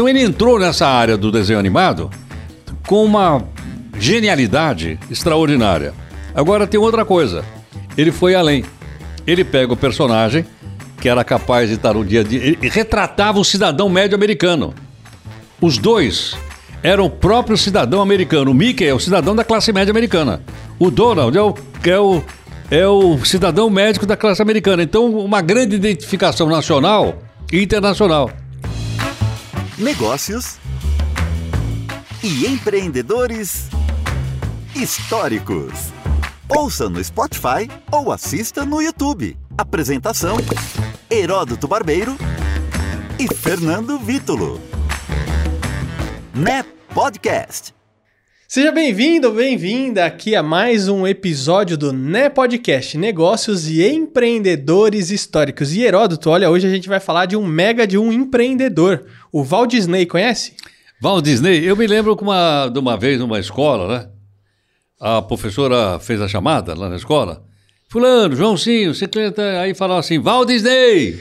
Então ele entrou nessa área do desenho animado com uma genialidade extraordinária. Agora tem outra coisa. Ele foi além. Ele pega o personagem que era capaz de estar no dia a dia. Ele retratava o cidadão médio americano. Os dois eram o próprio cidadão americano. O Mickey é o cidadão da classe média americana. O Donald é o, é o, é o cidadão médico da classe americana. Então, uma grande identificação nacional e internacional. Negócios e empreendedores históricos. Ouça no Spotify ou assista no YouTube. Apresentação: Heródoto Barbeiro e Fernando Vítulo. Né Podcast. Seja bem-vindo, bem-vinda aqui a mais um episódio do Né Podcast, Negócios e Empreendedores Históricos. E Heródoto, olha, hoje a gente vai falar de um mega de um empreendedor, o Walt Disney, conhece? Walt Disney, eu me lembro que uma, de uma vez numa escola, né? A professora fez a chamada lá na escola. Fulano, Joãozinho, você aí falava assim, Walt Disney!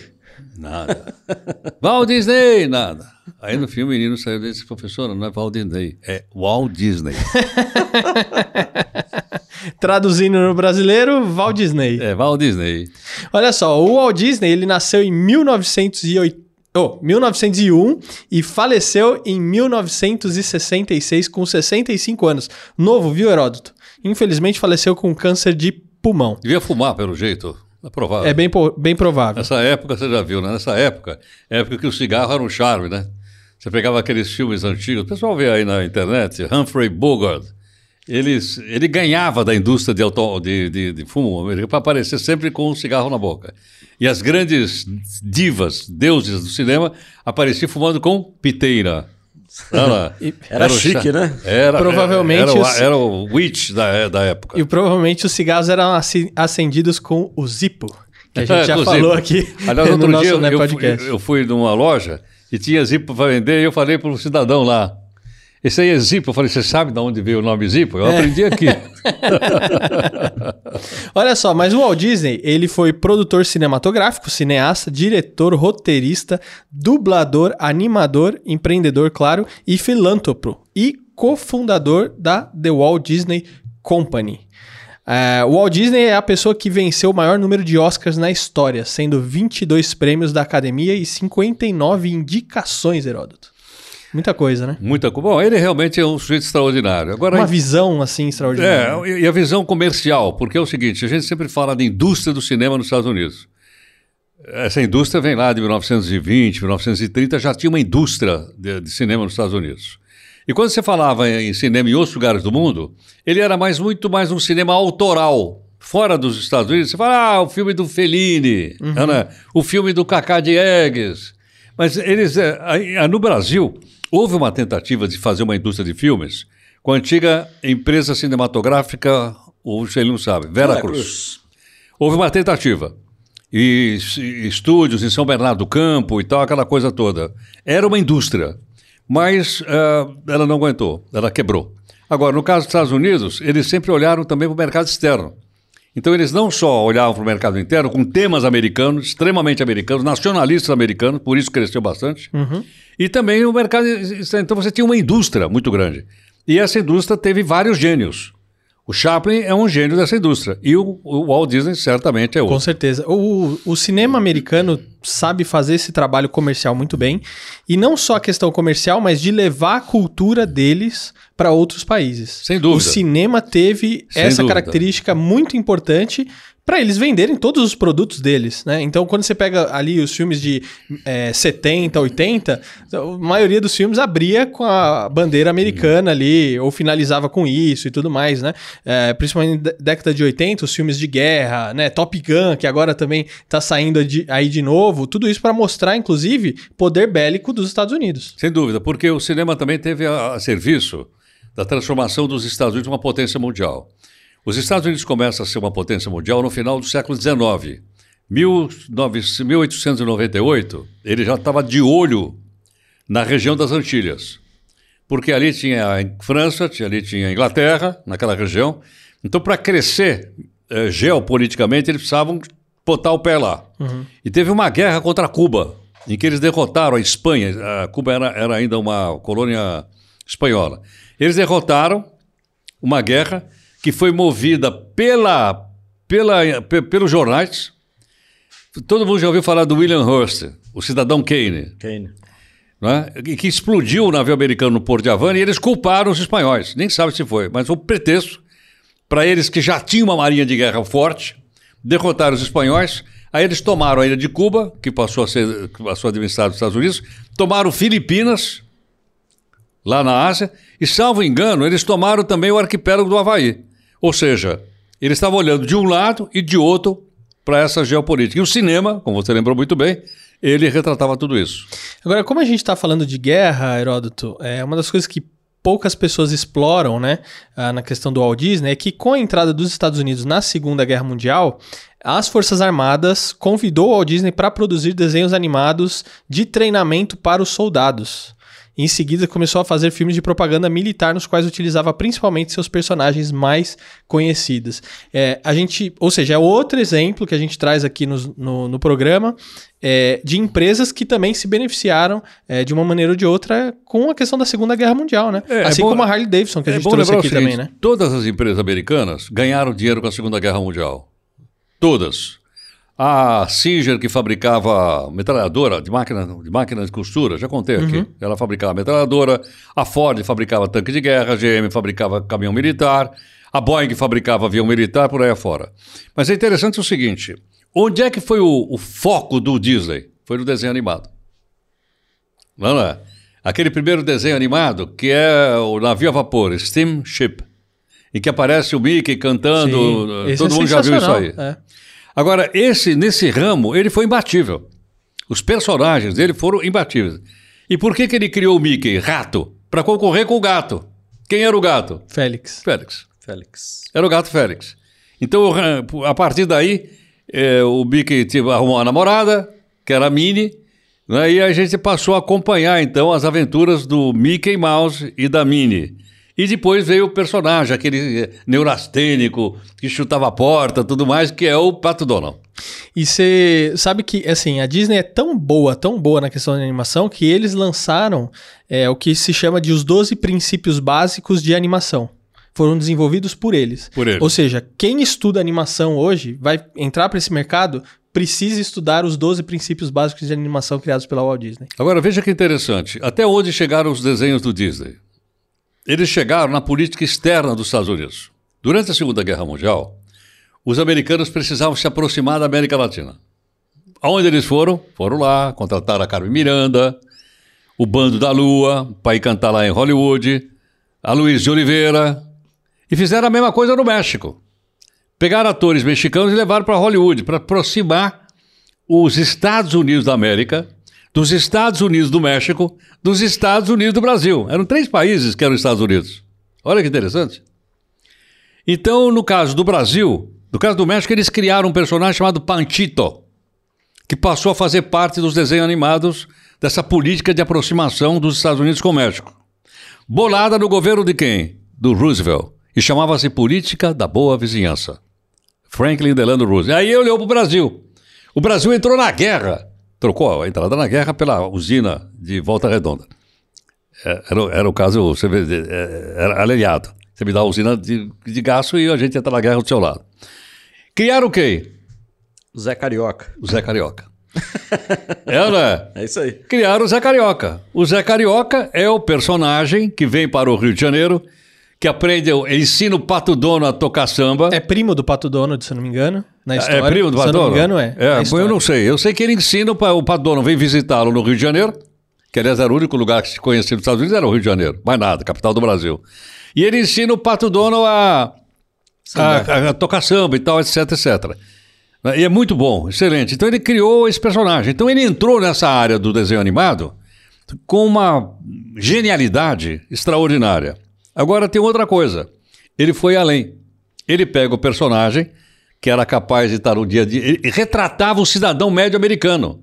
Nada. Walt Disney! Nada. Aí no fim o menino saiu desse professora, não é Walt Disney, é Walt Disney. Traduzindo no brasileiro, Walt Disney. É, Walt Disney. Olha só, o Walt Disney, ele nasceu em 1908 oh, 1901 e faleceu em 1966 com 65 anos. Novo, viu, Heródoto? Infelizmente faleceu com câncer de pulmão. Devia fumar, pelo jeito. É provável. É bem, bem provável. Nessa época, você já viu, né? Nessa época, época que o cigarro era um charme, né? Você pegava aqueles filmes antigos, o pessoal vê aí na internet, Humphrey Bogart. Eles, ele ganhava da indústria de, auto, de, de, de fumo para aparecer sempre com um cigarro na boca. E as grandes divas, deuses do cinema, apareciam fumando com piteira. Era, era, era chique, né? Era, provavelmente era, era, o, era o witch da, da época. E provavelmente os cigarros eram acendidos com o Zippo, que a gente já falou aqui Aliás, outro dia eu, eu, fui, eu fui numa loja e tinha Zippo para vender e eu falei para o cidadão lá, esse aí é Zippo. Eu falei, você sabe de onde veio o nome Zippo? Eu é. aprendi aqui. Olha só, mas o Walt Disney, ele foi produtor cinematográfico, cineasta, diretor, roteirista, dublador, animador, empreendedor, claro, e filântropo. E cofundador da The Walt Disney Company. Uh, o Walt Disney é a pessoa que venceu o maior número de Oscars na história, sendo 22 prêmios da academia e 59 indicações, Heródoto. Muita coisa, né? Muita coisa. Bom, ele realmente é um sujeito extraordinário. Agora, Uma visão, assim, extraordinária. É, e a visão comercial, porque é o seguinte, a gente sempre fala da indústria do cinema nos Estados Unidos. Essa indústria vem lá de 1920, 1930, já tinha uma indústria de, de cinema nos Estados Unidos. E quando você falava em cinema em outros lugares do mundo, ele era mais muito mais um cinema autoral. Fora dos Estados Unidos, você fala, ah, o filme do Fellini, uhum. né? o filme do Cacá Diegues. Mas eles, é, no Brasil, Houve uma tentativa de fazer uma indústria de filmes com a antiga empresa cinematográfica, o não sabe, Vera, Vera Cruz. Cruz. Houve uma tentativa. E, e estúdios em São Bernardo do Campo e tal, aquela coisa toda. Era uma indústria, mas uh, ela não aguentou, ela quebrou. Agora, no caso dos Estados Unidos, eles sempre olharam também para o mercado externo. Então, eles não só olhavam para o mercado interno com temas americanos, extremamente americanos, nacionalistas americanos, por isso cresceu bastante, uhum. e também o mercado. Então, você tinha uma indústria muito grande. E essa indústria teve vários gênios. O Chaplin é um gênio dessa indústria. E o, o Walt Disney certamente é outro. Com certeza. O, o cinema americano sabe fazer esse trabalho comercial muito bem. E não só a questão comercial, mas de levar a cultura deles para outros países. Sem dúvida. O cinema teve Sem essa dúvida. característica muito importante para eles venderem todos os produtos deles, né? Então, quando você pega ali os filmes de é, 70, 80, a maioria dos filmes abria com a bandeira americana ali, ou finalizava com isso e tudo mais, né? É, principalmente na década de 80, os filmes de guerra, né? Top Gun, que agora também está saindo de, aí de novo, tudo isso para mostrar, inclusive, poder bélico dos Estados Unidos. Sem dúvida, porque o cinema também teve a, a serviço da transformação dos Estados Unidos em uma potência mundial. Os Estados Unidos começam a ser uma potência mundial no final do século XIX. 1898, ele já estava de olho na região das Antilhas. Porque ali tinha a França, ali tinha a Inglaterra, naquela região. Então, para crescer eh, geopoliticamente, eles precisavam botar o pé lá. Uhum. E teve uma guerra contra Cuba. em que eles derrotaram a Espanha. A Cuba era, era ainda uma colônia espanhola. Eles derrotaram uma guerra que foi movida pela, pela, pelos jornais. Todo mundo já ouviu falar do William Hearst, o cidadão Kane. Kane. Né? Que explodiu o navio americano no Porto de Havana e eles culparam os espanhóis. Nem sabe se foi, mas foi um pretexto para eles que já tinham uma marinha de guerra forte derrotar os espanhóis. Aí eles tomaram a ilha de Cuba, que passou a ser passou a administrar dos Estados Unidos, tomaram Filipinas, lá na Ásia, e, salvo engano, eles tomaram também o arquipélago do Havaí. Ou seja, eles estavam olhando de um lado e de outro para essa geopolítica. E o cinema, como você lembrou muito bem, ele retratava tudo isso. Agora, como a gente está falando de guerra, Heródoto, é uma das coisas que poucas pessoas exploram, né, ah, na questão do Walt Disney, é que com a entrada dos Estados Unidos na Segunda Guerra Mundial, as Forças Armadas convidou o Walt Disney para produzir desenhos animados de treinamento para os soldados. Em seguida, começou a fazer filmes de propaganda militar, nos quais utilizava principalmente seus personagens mais conhecidos. É, a gente, ou seja, é outro exemplo que a gente traz aqui no, no, no programa é, de empresas que também se beneficiaram é, de uma maneira ou de outra com a questão da Segunda Guerra Mundial, né? É, é assim bom, como a Harley Davidson, que a é gente trouxe aqui seguinte, também, né? Todas as empresas americanas ganharam dinheiro com a Segunda Guerra Mundial. Todas. A Singer, que fabricava metralhadora de máquina, de máquina de costura, já contei aqui. Uhum. Ela fabricava metralhadora. A Ford fabricava tanque de guerra. A GM fabricava caminhão militar. A Boeing fabricava avião militar, por aí afora. Mas é interessante o seguinte: onde é que foi o, o foco do Disney? Foi no desenho animado. Não é? Aquele primeiro desenho animado, que é o navio a vapor, Steamship, em que aparece o Mickey cantando. Sim, todo é mundo já viu isso aí. É. Agora, esse nesse ramo, ele foi imbatível. Os personagens dele foram imbatíveis. E por que, que ele criou o Mickey, rato? Para concorrer com o gato. Quem era o gato? Félix. Félix. Félix. Era o gato Félix. Então, a partir daí, é, o Mickey arrumou uma namorada, que era a Minnie, né, e a gente passou a acompanhar, então, as aventuras do Mickey Mouse e da Minnie. E depois veio o personagem, aquele eh, neurastênico que chutava a porta, tudo mais, que é o Pato Donald. E você sabe que, assim, a Disney é tão boa, tão boa na questão da animação, que eles lançaram é, o que se chama de os 12 princípios básicos de animação. Foram desenvolvidos por eles. Por eles. Ou seja, quem estuda animação hoje vai entrar para esse mercado precisa estudar os 12 princípios básicos de animação criados pela Walt Disney. Agora veja que interessante. Até onde chegaram os desenhos do Disney? Eles chegaram na política externa dos Estados Unidos. Durante a Segunda Guerra Mundial, os americanos precisavam se aproximar da América Latina. Aonde eles foram? Foram lá, contrataram a Carmen Miranda, o Bando da Lua, para ir cantar lá em Hollywood, a Luiz de Oliveira, e fizeram a mesma coisa no México. Pegaram atores mexicanos e levaram para Hollywood, para aproximar os Estados Unidos da América dos Estados Unidos do México, dos Estados Unidos do Brasil. Eram três países que eram Estados Unidos. Olha que interessante. Então, no caso do Brasil, no caso do México, eles criaram um personagem chamado Panchito, que passou a fazer parte dos desenhos animados dessa política de aproximação dos Estados Unidos com o México. Bolada no governo de quem? Do Roosevelt. E chamava-se Política da Boa Vizinhança. Franklin Delano Roosevelt. Aí olhou para o Brasil. O Brasil entrou na guerra trocou a entrada na guerra pela usina de Volta Redonda. É, era, era o caso, você vê, é, era aliado. Você me dá a usina de, de gasto e a gente entra na guerra do seu lado. Criaram o quê? O Zé Carioca. O Zé Carioca. é, né? É isso aí. Criaram o Zé Carioca. O Zé Carioca é o personagem que vem para o Rio de Janeiro que aprende, ensina o Pato Dono a tocar samba. É primo do Pato Dono, se não me engano, na é história. É primo do Pato Dono? Se não me engano, é. É, eu não sei. Eu sei que ele ensina, o Pato Dono vem visitá-lo no Rio de Janeiro, que aliás era o único lugar que se conhecia nos Estados Unidos, era o Rio de Janeiro. Mais nada, capital do Brasil. E ele ensina o Pato Dono a, a, a tocar samba e tal, etc, etc. E é muito bom, excelente. Então ele criou esse personagem. Então ele entrou nessa área do desenho animado com uma genialidade extraordinária. Agora tem outra coisa. Ele foi além. Ele pega o personagem que era capaz de estar no dia a dia. Ele retratava o cidadão médio americano.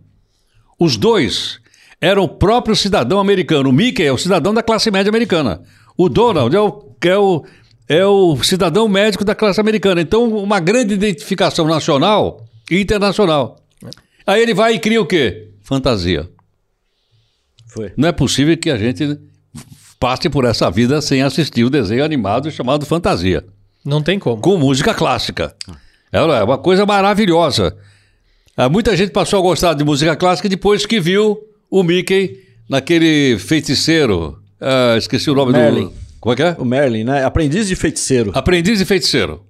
Os dois eram o próprio cidadão americano. O Mickey é o cidadão da classe média americana. O Donald é o, é o, é o cidadão médico da classe americana. Então, uma grande identificação nacional e internacional. Aí ele vai e cria o quê? Fantasia. Foi. Não é possível que a gente passe por essa vida sem assistir o desenho animado chamado Fantasia, Não tem como. com música clássica. É uma coisa maravilhosa. Ah, Muita gente passou a gostar de música clássica depois que viu o Mickey naquele feiticeiro. ah, esqueci o nome Merlin. do. Como é que é? O Merlin, né? Aprendiz de feiticeiro. Aprendiz de Feiticeiro.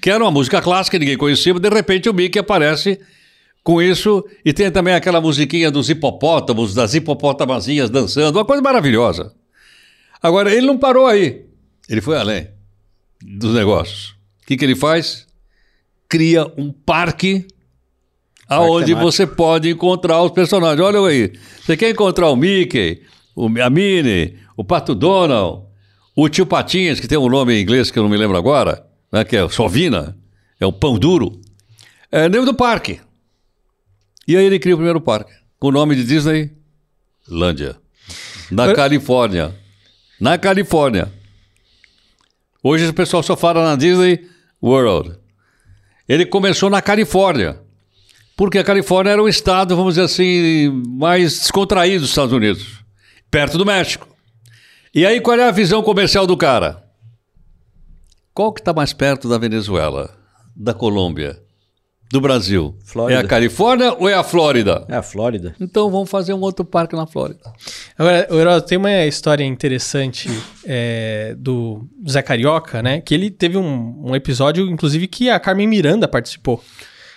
Que era uma música clássica, ninguém conhecia, mas de repente o Mickey aparece com isso. E tem também aquela musiquinha dos hipopótamos, das hipopótamazinhas dançando, uma coisa maravilhosa. Agora, ele não parou aí. Ele foi além dos negócios. O que, que ele faz? Cria um parque aonde temático. você pode encontrar os personagens. Olha aí. Você quer encontrar o Mickey, o, a Minnie, o Pato Donald, o Tio Patinhas, que tem um nome em inglês que eu não me lembro agora, né, que é o Sovina, é o Pão Duro. É nome do parque. E aí ele cria o primeiro parque, com o nome de Disney Lândia, na Eu- Califórnia. Na Califórnia. Hoje o pessoal só fala na Disney World. Ele começou na Califórnia. Porque a Califórnia era um estado, vamos dizer assim, mais descontraído dos Estados Unidos, perto do México. E aí, qual é a visão comercial do cara? Qual que está mais perto da Venezuela, da Colômbia, do Brasil? Flórida. É a Califórnia ou é a Flórida? É a Flórida. Então vamos fazer um outro parque na Flórida. Agora, o Heródoto, tem uma história interessante é, do Zé Carioca, né? Que ele teve um, um episódio, inclusive, que a Carmen Miranda participou.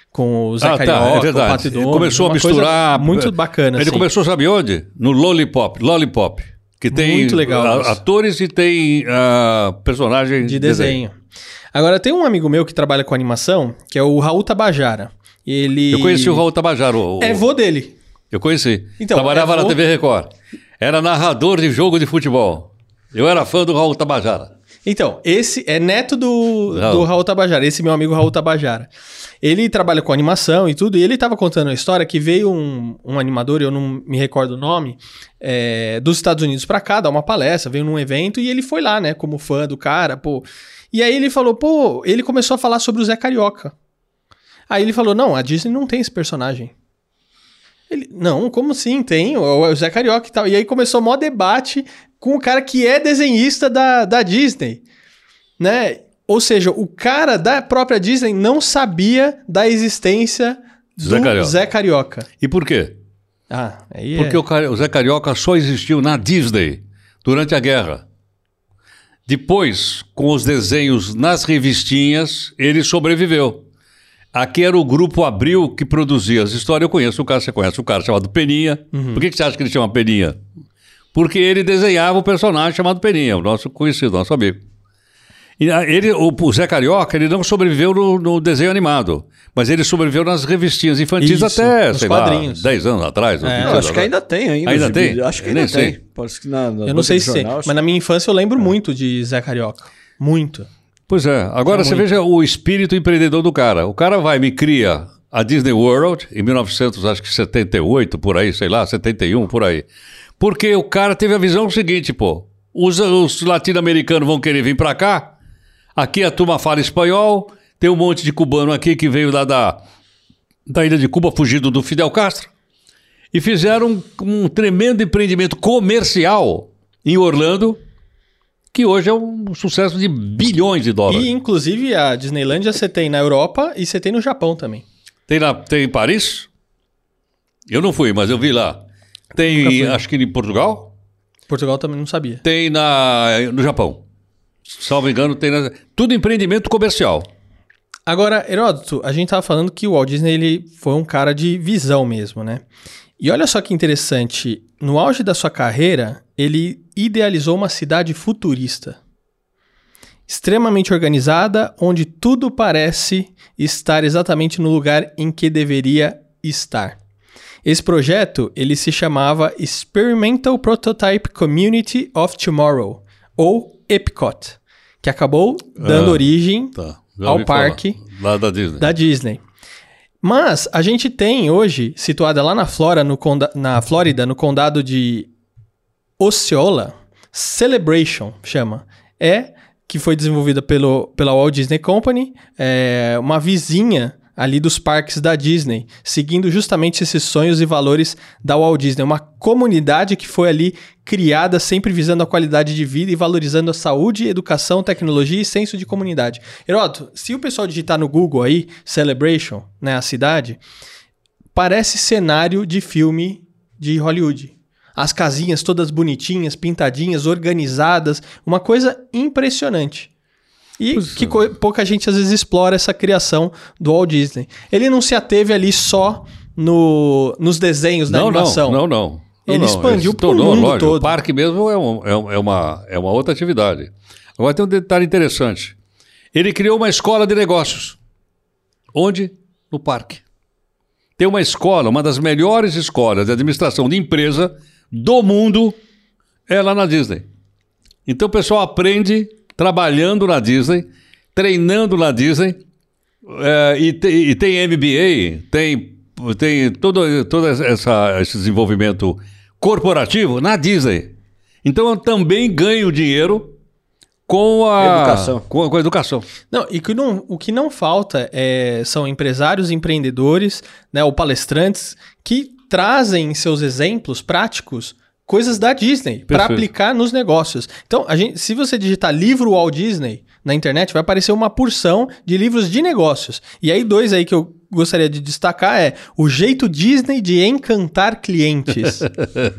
Com o Zé Ah, tá, Carioca, é o verdade. Pato Ele Donald, começou a misturar. Muito bacana, Ele assim. começou, sabe onde? No Lollipop. Lollipop. Que tem Muito legal a- atores e tem ah, personagem de desenho. Agora, tem um amigo meu que trabalha com animação, que é o Raul Tabajara. Ele... Eu conheci o Raul Tabajara. o- É vô dele. Eu conheci. Então, Trabalhava é na vô- TV Record. Era narrador de jogo de futebol. Eu era fã do Raul Tabajara. Então, esse é neto do, Raul. do Raul Tabajara, esse meu amigo Raul Tabajara. Ele trabalha com animação e tudo, e ele tava contando a história que veio um, um animador, eu não me recordo o nome, é, dos Estados Unidos pra cá, dar uma palestra, veio num evento e ele foi lá, né, como fã do cara, pô. E aí ele falou, pô, ele começou a falar sobre o Zé Carioca. Aí ele falou, não, a Disney não tem esse personagem. Ele, não, como assim? Tem, o, Zé Carioca e tal. E aí começou o maior debate com o cara que é desenhista da, da Disney, né? Ou seja, o cara da própria Disney não sabia da existência do Zé Carioca. Zé Carioca. E por quê? Ah, aí Porque é... o Zé Carioca só existiu na Disney durante a guerra. Depois, com os desenhos nas revistinhas, ele sobreviveu. Aqui era o Grupo Abril que produzia as histórias. Eu conheço o cara, você conhece o cara chamado Peninha. Por que, que você acha que ele chama Peninha? Porque ele desenhava o personagem chamado Peninha, o nosso conhecido, nosso amigo. E a- ele, o, o Zé Carioca, ele não sobreviveu no, no desenho animado, mas ele sobreviveu nas revistinhas infantis Isso, até, sei quadrinhos. lá, 10 anos atrás. ou É. 20 Eu anos acho que atrás. ainda tem ainda. Ainda tem? Acho que ainda nem tem. Parece que na, na Eu não sei se tem, jornal, mas na minha infância eu lembro muito de Zé Carioca. Muito. Pois é. Agora você veja o espírito empreendedor do cara. O cara vai me cria a Disney World em 1978, por aí, sei lá, 71, por aí. Porque o cara teve a visão seguinte, pô. Os, os latino-americanos vão querer vir pra cá. Aqui a turma fala espanhol. Tem um monte de cubano aqui que veio lá da, da ilha de Cuba, fugido do Fidel Castro. E fizeram um, um tremendo empreendimento comercial em Orlando, que hoje é um sucesso de bilhões de dólares. E, inclusive, a Disneylândia você tem na Europa e você tem no Japão também. Tem, na, tem em Paris? Eu não fui, mas eu vi lá. Tem, acho que em Portugal? Portugal também não sabia. Tem na, no Japão. Salvo engano, tem tudo empreendimento comercial. Agora, Heródoto, a gente tava falando que o Walt Disney ele foi um cara de visão mesmo, né? E olha só que interessante, no auge da sua carreira, ele idealizou uma cidade futurista. Extremamente organizada, onde tudo parece estar exatamente no lugar em que deveria estar. Esse projeto, ele se chamava Experimental Prototype Community of Tomorrow, ou EPCOT, que acabou dando Ah, origem Tá. ao falar. parque Lá da Disney. da Disney. Mas a gente tem hoje, situada lá na, Flora, no conda- na Flórida, no condado de Osceola, Celebration chama. É que foi desenvolvida pelo, pela Walt Disney Company, é uma vizinha ali dos parques da Disney, seguindo justamente esses sonhos e valores da Walt Disney. Uma comunidade que foi ali criada sempre visando a qualidade de vida e valorizando a saúde, educação, tecnologia e senso de comunidade. Heroto, se o pessoal digitar no Google aí, Celebration, né, a cidade, parece cenário de filme de Hollywood. As casinhas todas bonitinhas, pintadinhas, organizadas, uma coisa impressionante. E Poxa. que pouca gente às vezes explora essa criação do Walt Disney. Ele não se ateve ali só no, nos desenhos da não, animação. Não, não, não. Ele não, expandiu para o mundo lógico, todo. O parque mesmo é, um, é, é, uma, é uma outra atividade. Agora tem um detalhe interessante. Ele criou uma escola de negócios. Onde? No parque. Tem uma escola, uma das melhores escolas de administração de empresa do mundo, é lá na Disney. Então o pessoal aprende trabalhando na Disney, treinando na Disney, é, e, te, e, tem MBA, tem, tem todo, todo essa, esse desenvolvimento corporativo na Disney. Então eu também ganho dinheiro com a educação. Com, com a educação. Não, e que não, o que não falta é, são empresários, empreendedores, né, ou palestrantes que trazem seus exemplos práticos coisas da Disney para aplicar nos negócios. Então, a gente, se você digitar livro Walt Disney na internet, vai aparecer uma porção de livros de negócios. E aí, dois aí que eu gostaria de destacar é o jeito Disney de encantar clientes.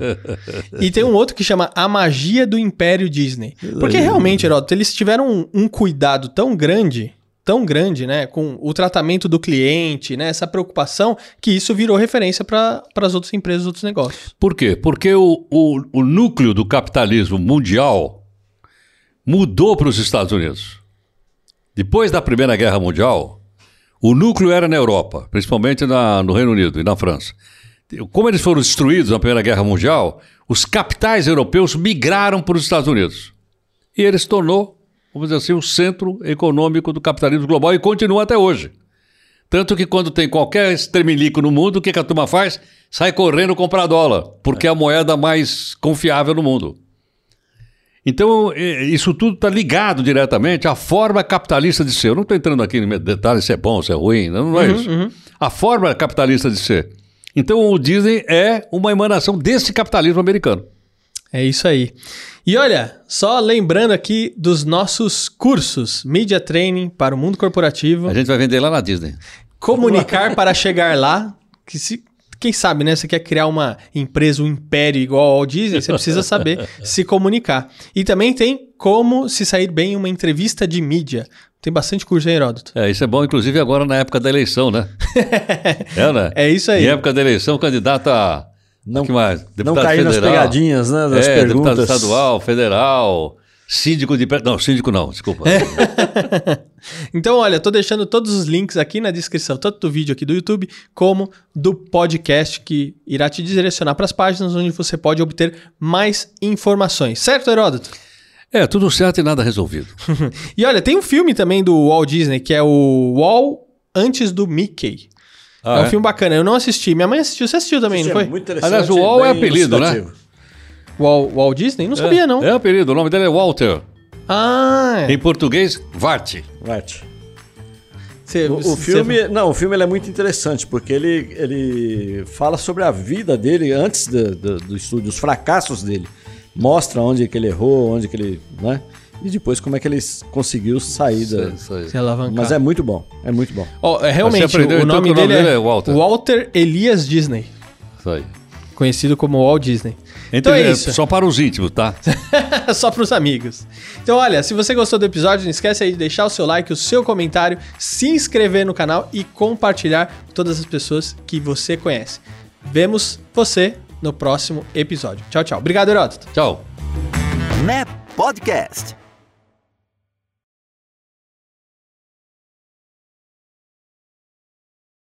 e tem um outro que chama A Magia do Império Disney. Porque realmente, Heródoto, eles tiveram um, um cuidado tão grande tão grande, né, com o tratamento do cliente, né, essa preocupação, que isso virou referência para as outras empresas, outros negócios. Por quê? Porque o, o, o núcleo do capitalismo mundial mudou para os Estados Unidos. Depois da Primeira Guerra Mundial, o núcleo era na Europa, principalmente na, no Reino Unido e na França. Como eles foram destruídos na Primeira Guerra Mundial, os capitais europeus migraram para os Estados Unidos. E ele se tornou vamos dizer assim, o centro econômico do capitalismo global e continua até hoje. Tanto que quando tem qualquer estremelico no mundo, o que, que a turma faz? Sai correndo comprar dólar, porque é a moeda mais confiável no mundo. Então, isso tudo está ligado diretamente à forma capitalista de ser. Eu não estou entrando aqui em detalhes se é bom, se é ruim, não, não é uhum, isso. Uhum. A forma capitalista de ser. Então, o Disney é uma emanação desse capitalismo americano. É isso aí. E olha, só lembrando aqui dos nossos cursos Media Training para o mundo corporativo. A gente vai vender lá na Disney. Comunicar para chegar lá. Que se, quem sabe, né? Você quer criar uma empresa, um império igual ao Disney, você precisa saber se comunicar. E também tem como se sair bem em uma entrevista de mídia. Tem bastante curso aí, Heródoto. É, isso é bom, inclusive agora na época da eleição, né? é, né? É isso aí. Em época da eleição, o candidato a não, que mais? Deputado não cair federal, nas pegadinhas, né? Das é, perguntas. deputado estadual, federal, síndico de... Não, síndico não, desculpa. então, olha, tô deixando todos os links aqui na descrição, tanto do vídeo aqui do YouTube, como do podcast, que irá te direcionar para as páginas onde você pode obter mais informações. Certo, Heródoto? É, tudo certo e nada resolvido. e olha, tem um filme também do Walt Disney, que é o Wall antes do Mickey. Ah, é um é? filme bacana. Eu não assisti. Minha mãe assistiu. Você assistiu também, não foi? Muito interessante. Aliás, o Wall é apelido, né? Wall, Walt Disney? Não sabia, não. É apelido. O nome dele é Walter. Ah. Em português, Vart. Vart. Cê, o, o filme, cê... não, o filme é muito interessante porque ele, ele fala sobre a vida dele antes do, do, do estúdio, os fracassos dele, mostra onde que ele errou, onde que ele, né? E depois como é que ele conseguiu sair da... Se alavancar. Mas é muito bom, é muito bom. Oh, é, realmente, aprendeu, o, então, nome, o nome dele, é, é Walter. Walter Elias Disney. Isso aí. Conhecido como Walt Disney. Então, então é isso. Só para os íntimos, tá? só para os amigos. Então, olha, se você gostou do episódio, não esquece aí de deixar o seu like, o seu comentário, se inscrever no canal e compartilhar com todas as pessoas que você conhece. Vemos você no próximo episódio. Tchau, tchau. Obrigado, Heródoto. Tchau. NEP Podcast.